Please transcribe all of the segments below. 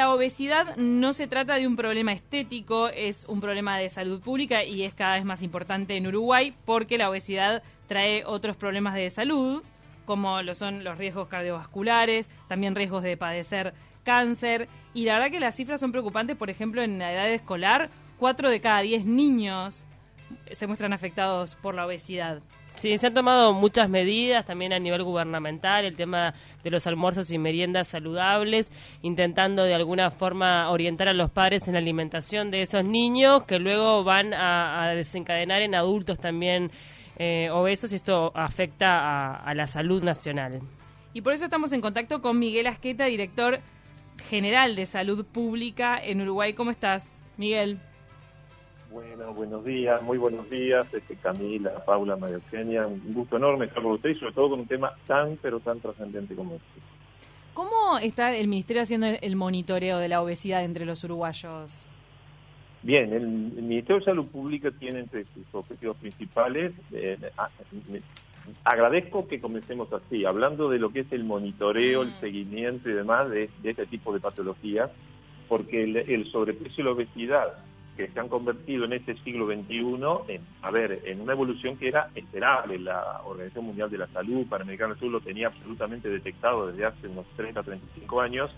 la obesidad no se trata de un problema estético, es un problema de salud pública y es cada vez más importante en Uruguay porque la obesidad trae otros problemas de salud, como lo son los riesgos cardiovasculares, también riesgos de padecer cáncer. Y la verdad que las cifras son preocupantes, por ejemplo, en la edad escolar, 4 de cada 10 niños se muestran afectados por la obesidad. Sí, se han tomado muchas medidas también a nivel gubernamental, el tema de los almuerzos y meriendas saludables, intentando de alguna forma orientar a los padres en la alimentación de esos niños que luego van a, desencadenar en adultos también eh, obesos y esto afecta a, la salud nacional. Y por eso estamos en contacto con Miguel Asqueta, director general de salud pública en Uruguay. ¿Cómo estás, Miguel? Bueno, buenos días, muy buenos días, este, Camila, Paula, María Eugenia, un gusto enorme estar con ustedes, sobre todo con un tema tan, pero tan trascendente como este. ¿Cómo está el Ministerio haciendo el monitoreo de la obesidad entre los uruguayos? Bien, el, Ministerio de Salud Pública tiene entre sus objetivos principales, eh, agradezco que comencemos así, hablando de lo que es el monitoreo, el mm. seguimiento y demás de, este tipo de patologías, porque el, el sobrepeso y la obesidad que se han convertido en este siglo XXI en, a ver, en una evolución que era esperable. La Organización Mundial de la Salud, Panamericana del Sur, lo tenía absolutamente detectado desde hace unos 30, 35 años.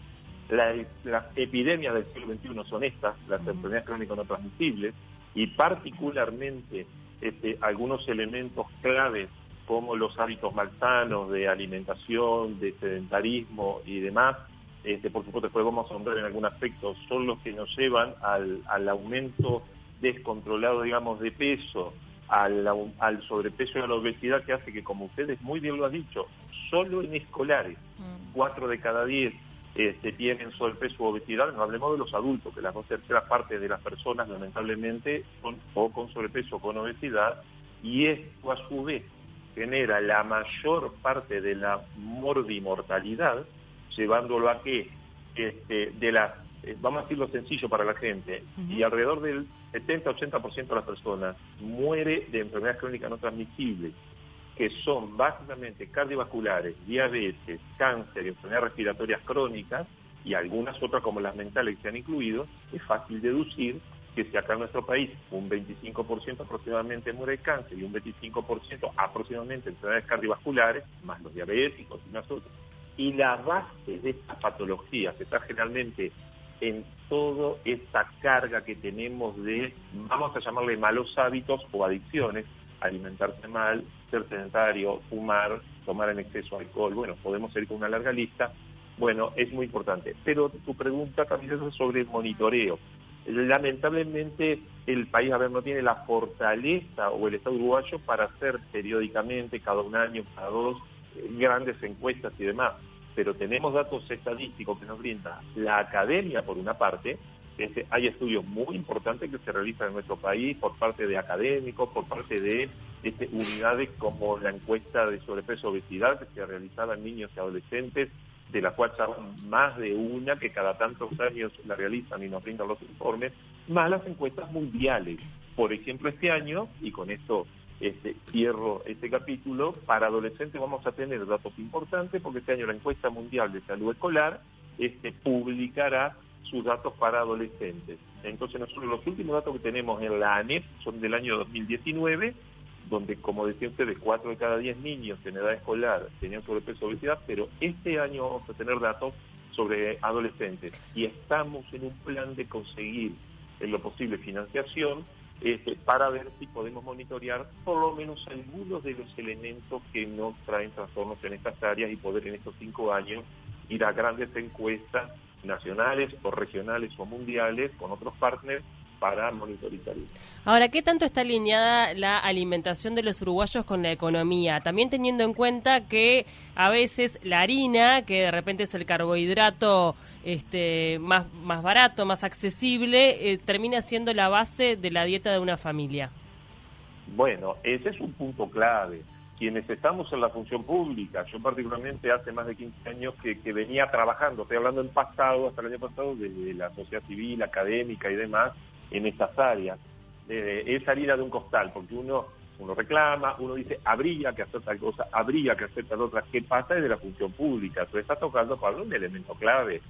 las epidemias del siglo XXI son estas, las enfermedades crónicas no transmisibles, y particularmente este, algunos elementos claves como los hábitos malsanos de alimentación, de sedentarismo y demás, este, por supuesto después vamos a nombrar en algún aspecto, son los que nos llevan al, aumento descontrolado, digamos, de peso, al, sobrepeso y a la obesidad que hace que, como ustedes muy bien lo han dicho, solo en escolares, mm. cuatro de cada diez este, tienen sobrepeso o obesidad, no hablemos de los adultos, que las dos terceras partes de las personas lamentablemente son o con sobrepeso o con obesidad, y esto a su vez genera la mayor parte de la morbimortalidad, llevándolo a que este, de las, eh, vamos a decirlo sencillo para la gente, y alrededor del 70-80% de las personas muere de enfermedades crónicas no transmisibles, que son básicamente cardiovasculares, diabetes, cáncer, enfermedades respiratorias crónicas y algunas otras como las mentales que se han incluido, es fácil deducir que si acá en nuestro país un 25% aproximadamente muere de cáncer y un 25% aproximadamente de enfermedades cardiovasculares, más los diabéticos y más otras, y la base de estas patologías está generalmente en toda esta carga que tenemos de, vamos a llamarle malos hábitos o adicciones, alimentarse mal, ser sedentario, fumar, tomar en exceso alcohol, bueno, podemos ir con una larga lista, bueno, es muy importante. Pero tu pregunta también es sobre el monitoreo. Lamentablemente el país, a ver, no tiene la fortaleza o el Estado uruguayo para hacer periódicamente, cada un año, cada dos, grandes encuestas y demás, pero tenemos datos estadísticos que nos brinda la academia por una parte, hay estudios muy importantes que se realizan en nuestro país por parte de académicos, por parte de este, unidades como la encuesta de sobrepeso obesidad que se realizaba en niños y adolescentes, de la cual son más de una que cada tantos años la realizan y nos brindan los informes, más las encuestas mundiales. Por ejemplo, este año, y con esto este, cierro este capítulo, para adolescentes vamos a tener datos importantes porque este año la encuesta mundial de salud escolar este, publicará sus datos para adolescentes. Entonces nosotros los últimos datos que tenemos en la ANEP son del año 2019, donde como decía usted, de 4 de cada 10 niños en edad escolar tenían sobrepeso o obesidad, pero este año vamos a tener datos sobre adolescentes y estamos en un plan de conseguir en lo posible financiación este, para ver si podemos monitorear por lo menos algunos de los elementos que nos traen trastornos en estas áreas y poder en estos cinco años ir a grandes encuestas nacionales o regionales o mundiales con otros partners para monitorizar Ahora, ¿qué tanto está alineada la alimentación de los uruguayos con la economía? También teniendo en cuenta que a veces la harina, que de repente es el carbohidrato este, más, más barato, más accesible, eh, termina siendo la base de la dieta de una familia. Bueno, ese es un punto clave. Quienes estamos en la función pública, yo particularmente hace más de 15 años que, que venía trabajando, estoy hablando en pasado, hasta el año pasado, desde la sociedad civil, académica y demás, en estas áreas. es salir de un costal, porque uno, uno reclama, uno dice, habría que hacer tal cosa, habría que hacer tal otra. ¿Qué pasa desde la función pública? Tú estás tocando, Pablo, un elemento clave.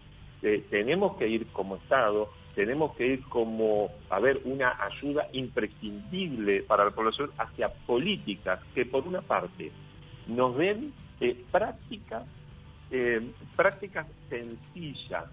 eh, tenemos que ir como Estado, tenemos que ir como, a ver, una ayuda imprescindible para la población hacia políticas que por una parte nos den eh, prácticas, eh, prácticas sencillas,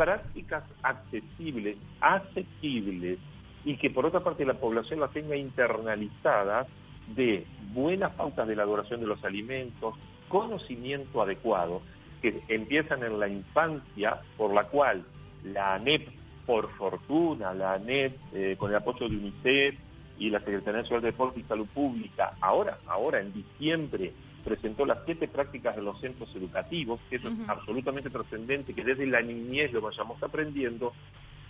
prácticas accesibles, asequibles y que por otra parte la población las tenga internalizadas de buenas pautas de elaboración de los alimentos, conocimiento adecuado, que empiezan en la infancia, por la cual la ANEP, por fortuna, la ANEP, eh, con el apoyo de UNICEF y la Secretaría Nacional de Deporte y Salud Pública, ahora, ahora en diciembre, presentó las siete prácticas de los centros educativos, que eso es absolutamente trascendente, que desde la niñez lo vayamos aprendiendo,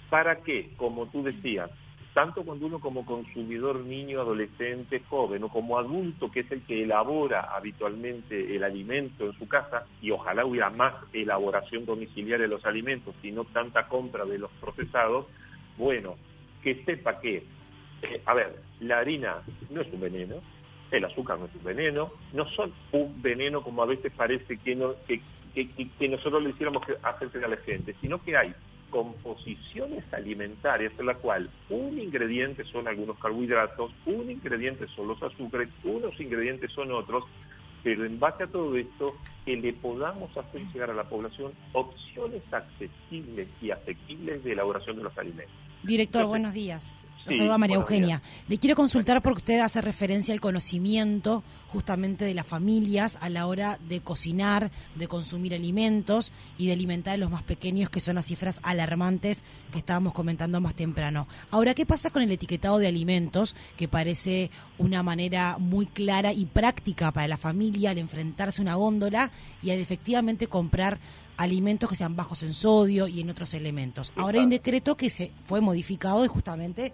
para que, como tú decías, tanto cuando uno como consumidor niño, adolescente, joven o como adulto, que es el que elabora habitualmente el alimento en su casa, y ojalá hubiera más elaboración domiciliaria de los alimentos y no tanta compra de los procesados, bueno, que sepa que, eh, a ver, la harina no es un veneno, el azúcar no es un veneno, no son un veneno como a veces parece que, no, que, que, nosotros le hiciéramos hacer a la gente, sino que hay composiciones alimentarias en la cual un ingrediente son algunos carbohidratos, un ingrediente son los azúcares, unos ingredientes son otros, pero en base a todo esto, que le podamos hacer llegar a la población opciones accesibles y asequibles de elaboración de los alimentos. Director, buenos días. Lo María Eugenia. Le quiero consultar porque usted hace referencia al conocimiento justamente de las familias a la hora de cocinar, de consumir alimentos y de alimentar a los más pequeños, que son las cifras alarmantes que estábamos comentando más temprano. Ahora, ¿qué pasa con el etiquetado de alimentos, que parece una manera muy clara y práctica para la familia al enfrentarse a una góndola y al efectivamente comprar alimentos que sean bajos en sodio y en otros elementos. Ahora hay un decreto que se fue modificado y justamente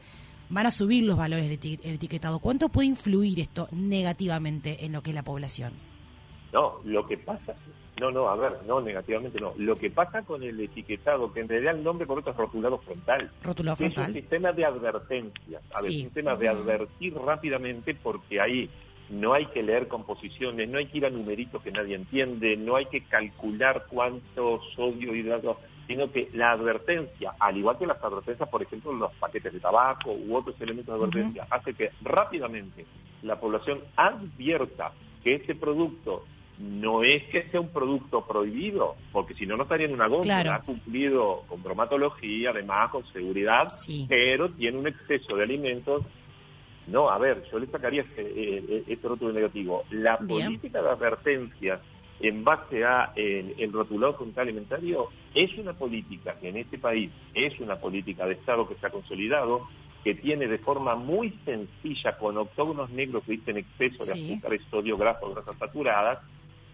van a subir los valores del etiquetado. ¿Cuánto puede influir esto negativamente en lo que es la población? No, lo que pasa, no, no, a ver, no, negativamente no. Lo que pasa con el etiquetado, que en realidad el nombre correcto es rotulado frontal. Rotulado frontal. Es un sistema de advertencia. A ver, un sistema de advertir rápidamente porque ahí no hay que leer composiciones, no hay que ir a numeritos que nadie entiende, no hay que calcular cuánto sodio, hidrato, sino que la advertencia, al igual que las advertencias, por ejemplo, los paquetes de tabaco u otros elementos de advertencia, hace que rápidamente la población advierta que ese producto no es que sea un producto prohibido, porque si no, no estaría en una góndola. Ha cumplido con bromatología, además con seguridad, pero tiene un exceso de alimentos no, a ver, yo le sacaría este, eh, este rótulo negativo. La política de advertencia en base a el, rotulado frontal alimentario es una política que en este país es una política de Estado que está consolidado, que tiene de forma muy sencilla con octógonos negros que dicen exceso de azúcares, sodio, grasa grasas saturadas,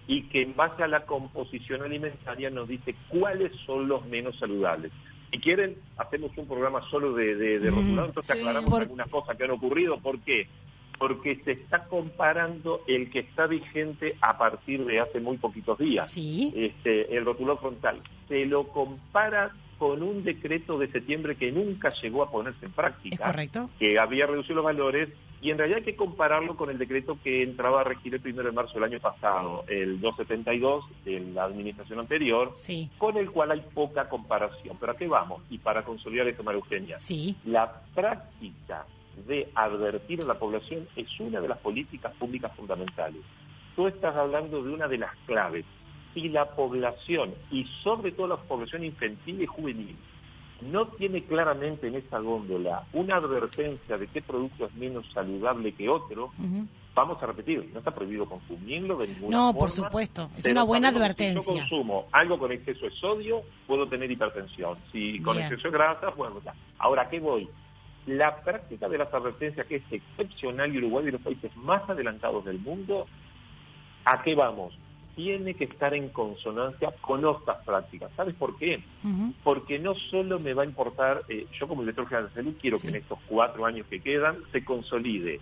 y que en base a la composición alimentaria nos dice cuáles son los menos saludables. Si quieren, hacemos un programa solo de, de, rotulado, entonces aclaramos algunas cosas que han ocurrido. ¿Por qué? Porque se está comparando el que está vigente a partir de hace muy poquitos días. Sí. Este, el rotulado frontal. Se lo compara con un decreto de septiembre que nunca llegó a ponerse en práctica. correcto. Que había reducido los valores y en realidad hay que compararlo con el decreto que entraba a regir el 1 de marzo del año pasado, el 272 de la administración anterior, con el cual hay poca comparación. ¿Pero a qué vamos? Y para consolidar esto, María Eugenia, sí. la práctica de advertir a la población es una de las políticas públicas fundamentales. Tú estás hablando de una de las claves. Si la población, y sobre todo la población infantil y juvenil, no tiene claramente en esa góndola una advertencia de qué producto es menos saludable que otro, vamos a repetir, no está prohibido consumirlo de ninguna no, forma. No, por supuesto, es una buena advertencia. Si yo consumo algo con exceso de sodio, puedo tener hipertensión. Si con exceso de grasa, bueno, ya. Ahora, ¿qué voy? La práctica de las advertencias, que es excepcional y Uruguay de los países más adelantados del mundo, ¿a qué vamos? tiene que estar en consonancia con otras prácticas. ¿Sabes por qué? Porque no solo me va a importar, eh, yo como director general de salud quiero que en estos cuatro años que quedan se consolide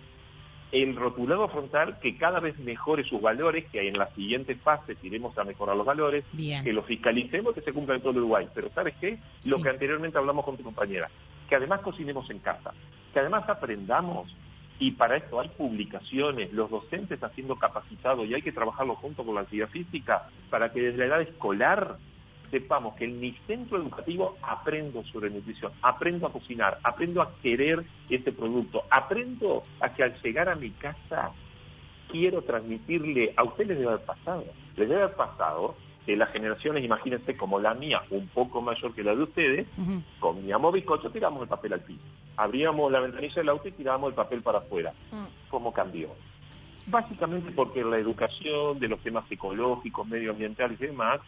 el rotulado frontal que cada vez mejore sus valores, que en las siguientes fases iremos a mejorar los valores, que lo fiscalicemos, que se cumpla en todo Uruguay. Pero ¿sabes qué? Lo que anteriormente hablamos con tu compañera, que además cocinemos en casa, que además aprendamos y para esto hay publicaciones, los docentes haciendo capacitados y hay que trabajarlo junto con la actividad física para que desde la edad escolar sepamos que en mi centro educativo aprendo sobre nutrición, aprendo a cocinar, aprendo a querer ese producto, aprendo a que al llegar a mi casa quiero transmitirle, a ustedes les debe haber pasado, les debe haber pasado que las generaciones, imagínense como la mía, un poco mayor que la de ustedes, comíamos bizcocho, tiramos el papel al piso. Abríamos la ventanilla del auto y tirábamos el papel para afuera. Mm. ¿Cómo cambió? Básicamente porque la educación de los temas ecológicos, medioambientales y demás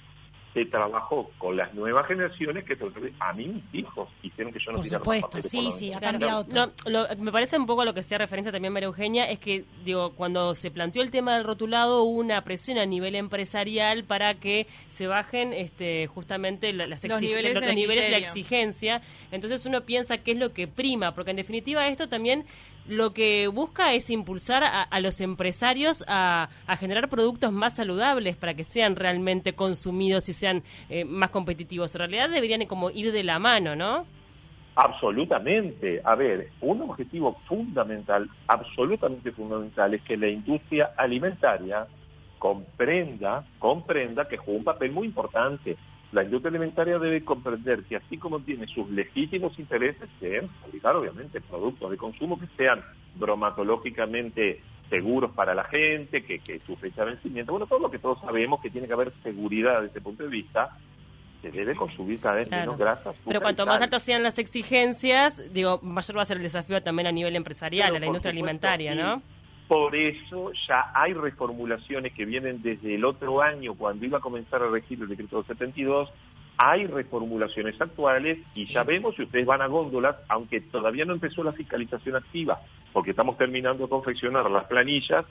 se trabajó con las nuevas generaciones que a mí mis hijos hicieron que yo no Por supuesto, sí, sí, ha cambiado no, me parece un poco a lo que hacía referencia también María Eugenia, es que digo cuando se planteó el tema del rotulado hubo una presión a nivel empresarial para que se bajen este justamente las los niveles, los, niveles de la exigencia. Entonces uno piensa qué es lo que prima, porque en definitiva esto también lo que busca es impulsar a, los empresarios a, generar productos más saludables para que sean realmente consumidos y sean eh, más competitivos. En realidad deberían como ir de la mano, ¿no? Absolutamente. A ver, un objetivo fundamental, absolutamente fundamental, es que la industria alimentaria comprenda, comprenda que juega un papel muy importante la industria alimentaria debe comprender que así como tiene sus legítimos intereses, que fabricar obviamente productos de consumo que sean bromatológicamente seguros para la gente, que, que su fecha de vencimiento, bueno, todo lo que todos sabemos que tiene que haber seguridad desde ese punto de vista, se debe consumir cada vez menos grasas. Pero cuanto más altas sean las exigencias, digo, mayor va a ser el desafío también a nivel empresarial, a la industria alimentaria, ¿no? Por eso ya hay reformulaciones que vienen desde el otro año, cuando iba a comenzar a regir el decreto 72, hay reformulaciones actuales y ya vemos si ustedes van a góndolas, aunque todavía no empezó la fiscalización activa, porque estamos terminando de confeccionar las planillas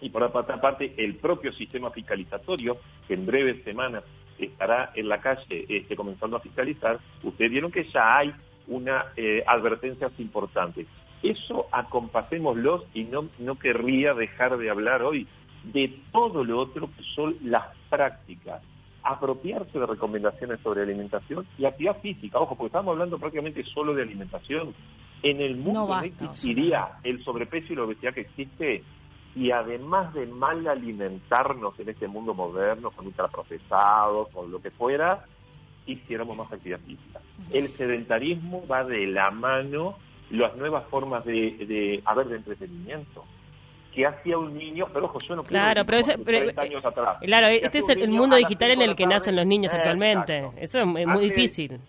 y por otra parte el propio sistema fiscalizatorio, que en breves semanas estará en la calle este, comenzando a fiscalizar, ustedes vieron que ya hay una eh, advertencias importante. Eso acompasémoslos y no, no querría dejar de hablar hoy de todo lo otro que son las prácticas. Apropiarse de recomendaciones sobre alimentación y actividad física. Ojo, porque estamos hablando prácticamente solo de alimentación. En el mundo no, existiría el sobrepeso y la obesidad que existe y además de mal alimentarnos en este mundo moderno, con ultraprocesados, con lo que fuera, hiciéramos más actividad física. El sedentarismo va de la mano las nuevas formas de, de haber de entretenimiento que hacía un niño, pero ojo, yo no claro, pero, años atrás. Claro, este es el, mundo digital en el que nacen los niños actualmente. Eso es muy difícil.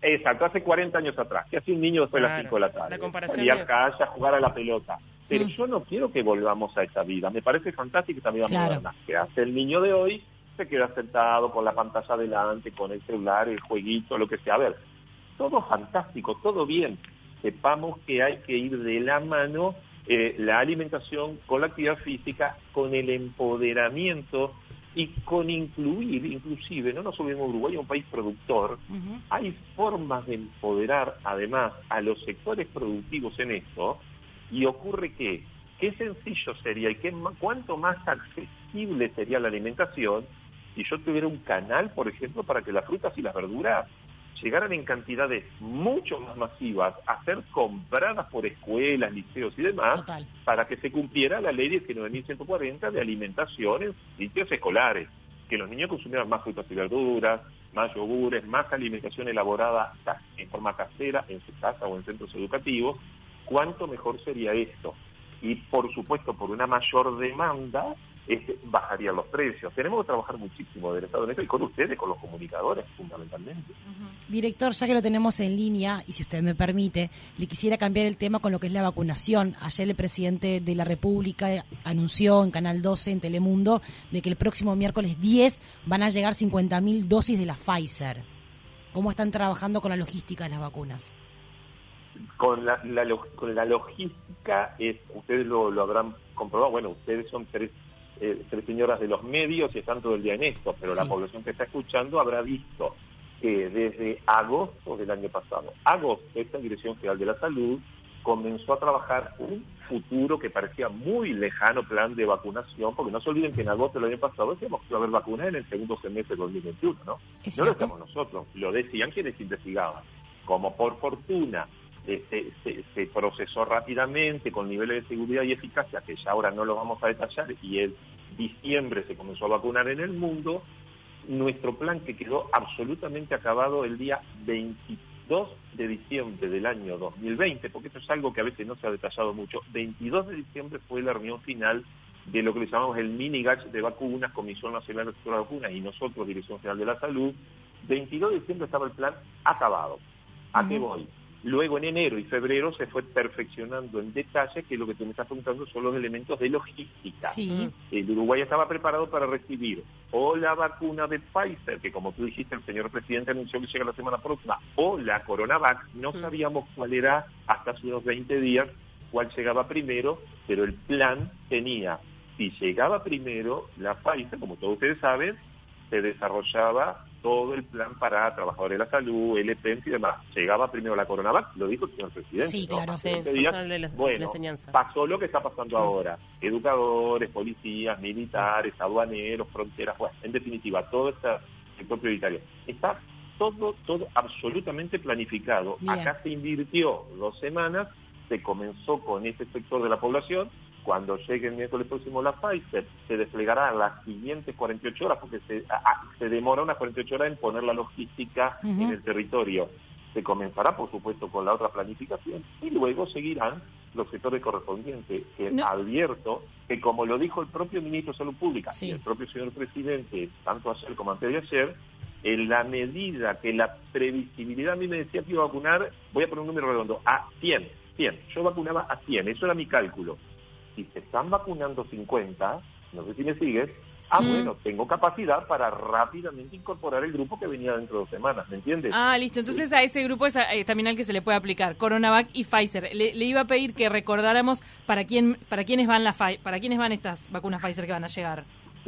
Exacto, hace 40 años atrás. que hacía un niño después de las 5 de la tarde? La comparación a jugar a la pelota. Pero mm. yo no quiero que volvamos a esa vida. Me parece fantástica esta vida moderna. Que hace el niño de hoy? Se queda sentado con la pantalla adelante, con el celular, el jueguito, lo que sea. A ver, todo fantástico, todo bien sepamos que hay que ir de la mano eh, la alimentación con la actividad física, con el empoderamiento y con incluir, inclusive, no nos olvidemos, Uruguay es un país productor, hay formas de empoderar además a los sectores productivos en esto y ocurre que qué sencillo sería y qué, cuánto más accesible sería la alimentación si yo tuviera un canal, por ejemplo, para que las frutas y las verduras llegaran en cantidades mucho más masivas a ser compradas por escuelas, liceos y demás, para que se cumpliera la ley 19.140 de alimentación en sitios escolares, que los niños consumieran más frutas y verduras, más yogures, más alimentación elaborada en forma casera, en su casa o en centros educativos, cuánto mejor sería esto. Y por supuesto, por una mayor demanda, este, bajarían los precios. Tenemos que trabajar muchísimo del Estado de México y con ustedes, con los comunicadores, fundamentalmente. Director, ya que lo tenemos en línea, y si usted me permite, le quisiera cambiar el tema con lo que es la vacunación. Ayer el presidente de la República anunció en Canal 12, en Telemundo, de que el próximo miércoles 10 van a llegar 50.000 dosis de la Pfizer. ¿Cómo están trabajando con la logística de las vacunas? Con la, con la logística, es, ustedes lo, lo habrán comprobado, bueno, ustedes son tres eh, tres señoras de los medios y están todo el día en esto, pero la población que está escuchando habrá visto que desde agosto del año pasado, agosto, esta Dirección General de la Salud comenzó a trabajar un futuro que parecía muy lejano plan de vacunación, porque no se olviden que en agosto del año pasado decíamos que iba a haber vacunas en el segundo semestre de 2021, ¿no? No lo decíamos nosotros, lo decían quienes investigaban. Como por fortuna se, procesó rápidamente con niveles de seguridad y eficacia que ya ahora no lo vamos a detallar y en diciembre se comenzó a vacunar en el mundo, nuestro plan que quedó absolutamente acabado el día 22 de diciembre del año 2020, porque esto es algo que a veces no se ha detallado mucho, 22 de diciembre fue la reunión final de lo que le llamamos el mini GACH de vacunas, Comisión Nacional de Vacunas y nosotros, Dirección General de la Salud. 22 de diciembre estaba el plan acabado. ¿A qué voy? Luego en enero y febrero se fue perfeccionando en detalle que lo que tú me estás preguntando son los elementos de logística. El Uruguay estaba preparado para recibir o la vacuna de Pfizer, que como tú dijiste el señor presidente anunció que llega la semana próxima, o la Coronavac, no sabíamos cuál era hasta hace unos 20 días cuál llegaba primero, pero el plan tenía, si llegaba primero la Pfizer, como todos ustedes saben, se desarrollaba todo el plan para trabajadores de la salud, el y demás. Llegaba primero la Coronavac, lo dijo el señor presidente. Sí, claro. Sí, bueno, pasó lo que está pasando ahora. Educadores, policías, militares, aduaneros, fronteras, bueno, en definitiva, todo este sector prioritario. Está todo, todo absolutamente planificado. Acá se invirtió dos semanas, se comenzó con ese sector de la población, cuando llegue el miércoles próximo la Pfizer, se desplegará las siguientes 48 horas, porque se, se demora unas 48 horas en poner la logística en el territorio. Se comenzará, por supuesto, con la otra planificación y luego seguirán los sectores correspondientes. Que advierto que, como lo dijo el propio ministro de Salud Pública y el propio señor presidente, tanto ayer como antes de ayer, en la medida que la previsibilidad a mí me decía que iba a vacunar, voy a poner un número redondo, a 100, 100. Yo vacunaba a 100, eso era mi cálculo si se están vacunando 50, no sé si me sigues, ah, bueno, tengo capacidad para rápidamente incorporar el grupo que venía dentro de dos semanas, ¿me entiendes? Ah, listo. Entonces a ese grupo es eh, también al que se le puede aplicar Coronavac y Pfizer. Le, iba a pedir que recordáramos para quién, para quiénes van las para quiénes van estas vacunas Pfizer que van a llegar.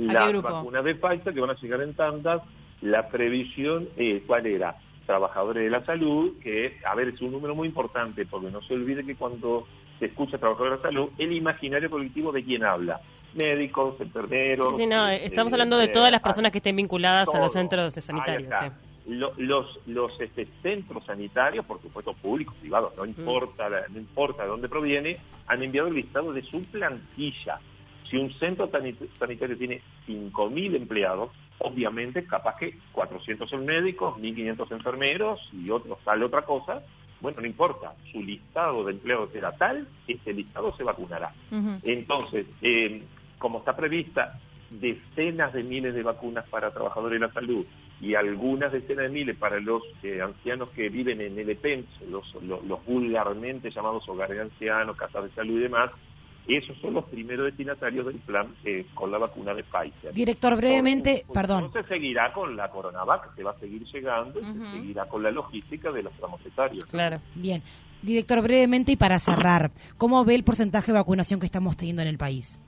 ¿A las vacunas de Pfizer que van a llegar en tandas. La previsión, eh, ¿cuál era? Trabajadores de la salud, que, a ver, es un número muy importante, porque no se olvide que cuando se escucha trabajador de la salud, el imaginario colectivo de quién habla. Médicos, enfermeros. Sí, no, este, estamos hablando de todas las personas que estén vinculadas a los centros sanitarios. los los este, centros sanitarios, por supuesto públicos, privados, no mm. importa no importa de dónde proviene, han enviado el listado de su plantilla. Si un centro sanitario tiene 5.000 empleados, obviamente capaz que 400 son médicos, 1.500 enfermeros y otros sale otra cosa, bueno, no importa, su listado de empleados será tal, ese listado se vacunará. Entonces, eh, como está prevista decenas de miles de vacunas para trabajadores de la salud y algunas decenas de miles para los eh, ancianos que viven en el EPENS, los, los, los vulgarmente llamados hogares de ancianos, casas de salud y demás, esos son los primeros destinatarios del plan eh, con la vacuna de Pfizer. Director, brevemente, perdón. se seguirá con la Coronavac, que va a seguir llegando, y se seguirá con la logística de los etarios. Claro. Bien. Director, brevemente y para cerrar, ¿cómo ve el porcentaje de vacunación que estamos teniendo en el país?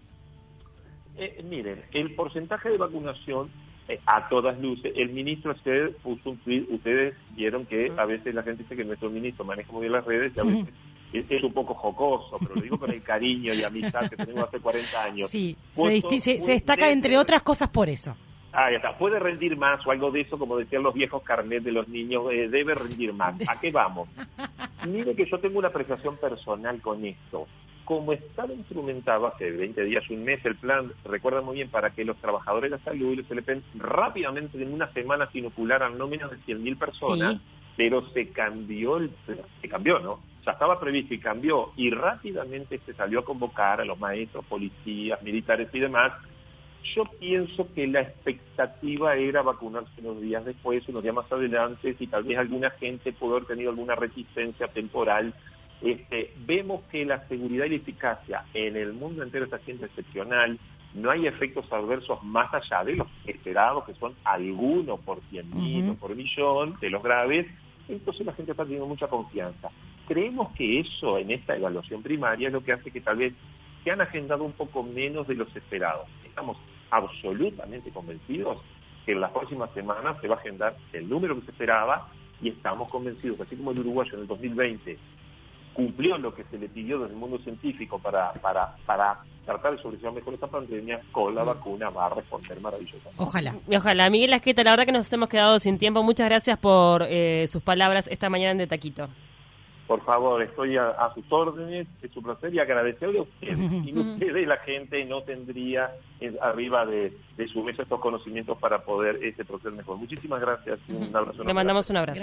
Eh, miren, el porcentaje de vacunación eh, a todas luces. El ministro usted puso un tweet, ustedes vieron que a veces la gente dice que nuestro ministro maneja muy bien las redes y a veces es, un poco jocoso, pero lo digo con el cariño y amistad que tenemos hace 40 años. Sí, se, destaca entre otras cosas por eso. Ah, ya está. Puede rendir más o algo de eso, como decían los viejos carnet de los niños, eh, debe rendir más. ¿A qué vamos? Mire que yo tengo una apreciación personal con esto. Como estaba instrumentado hace 20 días, un mes, el plan, recuerda muy bien, para que los trabajadores de la salud y los LPN rápidamente en una semana se inocularan no menos de 100.000 personas, pero se cambió el se cambió, ¿no? Ya estaba previsto y cambió, y rápidamente se salió a convocar a los maestros, policías, militares y demás. Yo pienso que la expectativa era vacunarse unos días después, unos días más adelante, si tal vez alguna gente pudo haber tenido alguna resistencia temporal. Este, vemos que la seguridad y la eficacia en el mundo entero está siendo excepcional. No hay efectos adversos más allá de los esperados, que son algunos por cien mil o por millón de los graves. Entonces la gente está teniendo mucha confianza. Creemos que eso en esta evaluación primaria es lo que hace que tal vez se han agendado un poco menos de los esperados. Estamos absolutamente convencidos que en las próximas semanas se va a agendar el número que se esperaba y estamos convencidos que así como el uruguayo en el 2020 cumplió lo que se le pidió desde el mundo científico para, para, para tratar de sobrellevar mejor esta pandemia, con la vacuna va a responder maravillosamente. Ojalá. Y ojalá. Miguel Asqueta, la verdad que nos hemos quedado sin tiempo. Muchas gracias por eh, sus palabras esta mañana en De Taquito. Por favor, estoy a, sus órdenes, es un placer y agradecerle a ustedes. Sin ustedes la gente no tendría arriba de, su mesa estos conocimientos para poder este proceder mejor. Muchísimas gracias. Un abrazo. Le mandamos un abrazo.